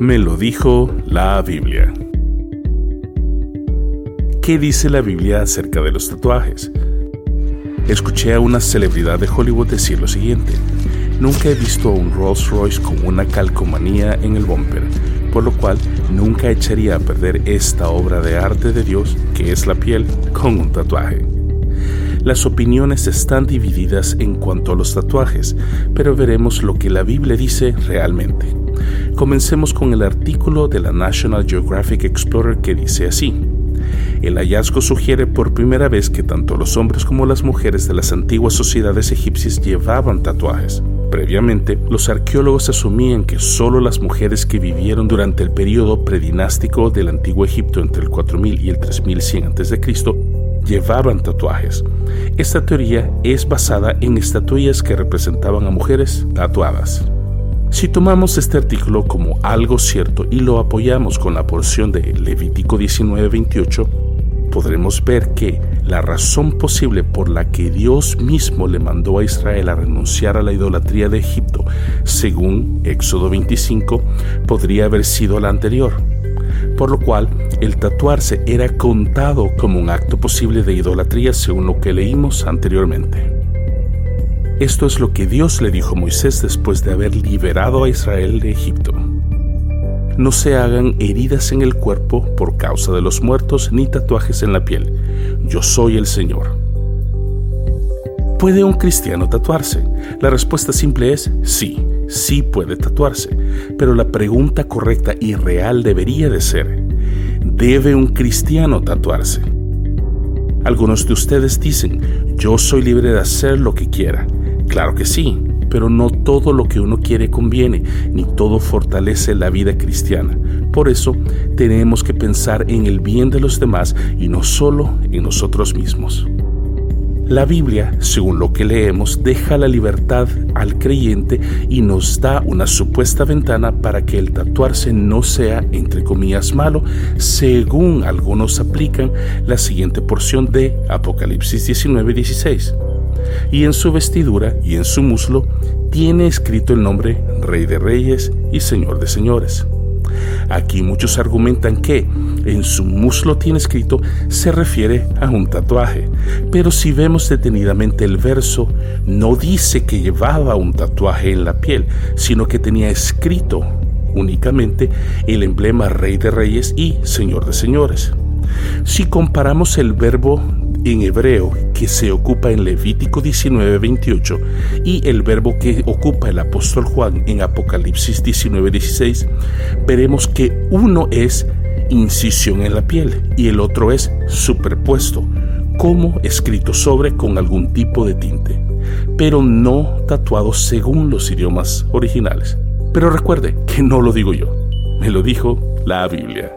Me lo dijo la Biblia. ¿Qué dice la Biblia acerca de los tatuajes? Escuché a una celebridad de Hollywood decir lo siguiente. Nunca he visto un Rolls Royce con una calcomanía en el bumper, por lo cual nunca echaría a perder esta obra de arte de Dios, que es la piel, con un tatuaje. Las opiniones están divididas en cuanto a los tatuajes, pero veremos lo que la Biblia dice realmente. Comencemos con el artículo de la National Geographic Explorer que dice así. El hallazgo sugiere por primera vez que tanto los hombres como las mujeres de las antiguas sociedades egipcias llevaban tatuajes. Previamente, los arqueólogos asumían que solo las mujeres que vivieron durante el periodo predinástico del antiguo Egipto entre el 4000 y el 3100 a.C. llevaban tatuajes. Esta teoría es basada en estatuillas que representaban a mujeres tatuadas. Si tomamos este artículo como algo cierto y lo apoyamos con la porción de Levítico 19:28, podremos ver que la razón posible por la que Dios mismo le mandó a Israel a renunciar a la idolatría de Egipto, según Éxodo 25, podría haber sido la anterior, por lo cual el tatuarse era contado como un acto posible de idolatría según lo que leímos anteriormente. Esto es lo que Dios le dijo a Moisés después de haber liberado a Israel de Egipto no se hagan heridas en el cuerpo por causa de los muertos ni tatuajes en la piel. Yo soy el Señor. ¿Puede un cristiano tatuarse? La respuesta simple es sí, sí puede tatuarse, pero la pregunta correcta y real debería de ser, ¿debe un cristiano tatuarse? Algunos de ustedes dicen, yo soy libre de hacer lo que quiera. Claro que sí, pero no todo lo que uno quiere conviene, ni todo fortalece la vida cristiana. Por eso tenemos que pensar en el bien de los demás y no solo en nosotros mismos. La Biblia, según lo que leemos, deja la libertad al creyente y nos da una supuesta ventana para que el tatuarse no sea, entre comillas, malo, según algunos aplican la siguiente porción de Apocalipsis 19:16 y en su vestidura y en su muslo tiene escrito el nombre Rey de Reyes y Señor de Señores. Aquí muchos argumentan que en su muslo tiene escrito se refiere a un tatuaje, pero si vemos detenidamente el verso, no dice que llevaba un tatuaje en la piel, sino que tenía escrito únicamente el emblema Rey de Reyes y Señor de Señores. Si comparamos el verbo en hebreo que se ocupa en Levítico 19:28 y el verbo que ocupa el apóstol Juan en Apocalipsis 19:16, veremos que uno es incisión en la piel y el otro es superpuesto, como escrito sobre con algún tipo de tinte, pero no tatuado según los idiomas originales. Pero recuerde que no lo digo yo, me lo dijo la Biblia.